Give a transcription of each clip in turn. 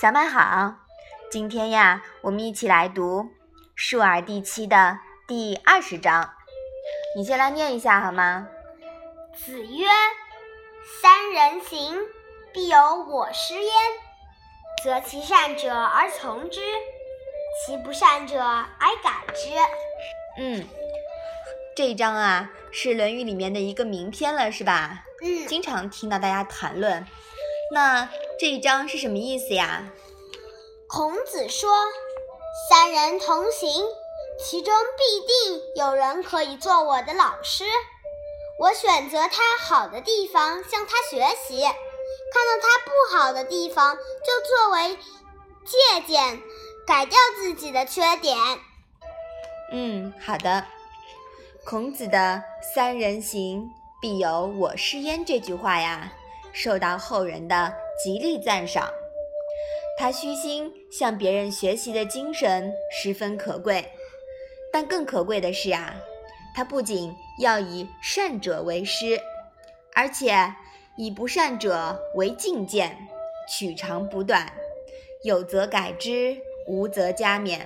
小满好，今天呀，我们一起来读《述而》第七的第二十章。你先来念一下好吗？子曰：“三人行，必有我师焉。择其善者而从之，其不善者而改之。”嗯，这一章啊，是《论语》里面的一个名篇了，是吧？嗯，经常听到大家谈论。那这一章是什么意思呀？孔子说：“三人同行，其中必定有人可以做我的老师。我选择他好的地方向他学习，看到他不好的地方就作为借鉴，改掉自己的缺点。”嗯，好的。孔子的“三人行，必有我师焉”这句话呀。受到后人的极力赞赏，他虚心向别人学习的精神十分可贵。但更可贵的是啊，他不仅要以善者为师，而且以不善者为进谏，取长补短，有则改之，无则加勉。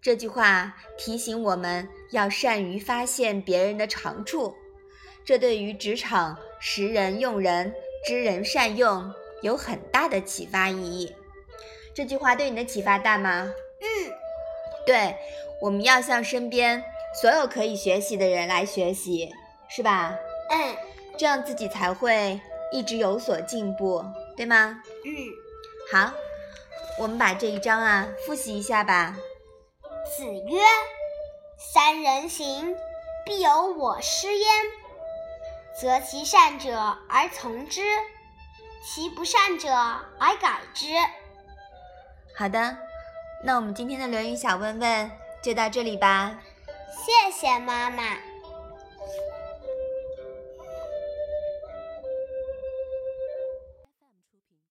这句话提醒我们要善于发现别人的长处，这对于职场识人用人。知人善用有很大的启发意义。这句话对你的启发大吗？嗯，对，我们要向身边所有可以学习的人来学习，是吧？嗯，这样自己才会一直有所进步，对吗？嗯，好，我们把这一章啊复习一下吧。子曰：“三人行，必有我师焉。”择其善者而从之，其不善者而改之。好的，那我们今天的《论语》小问问就到这里吧。谢谢妈妈。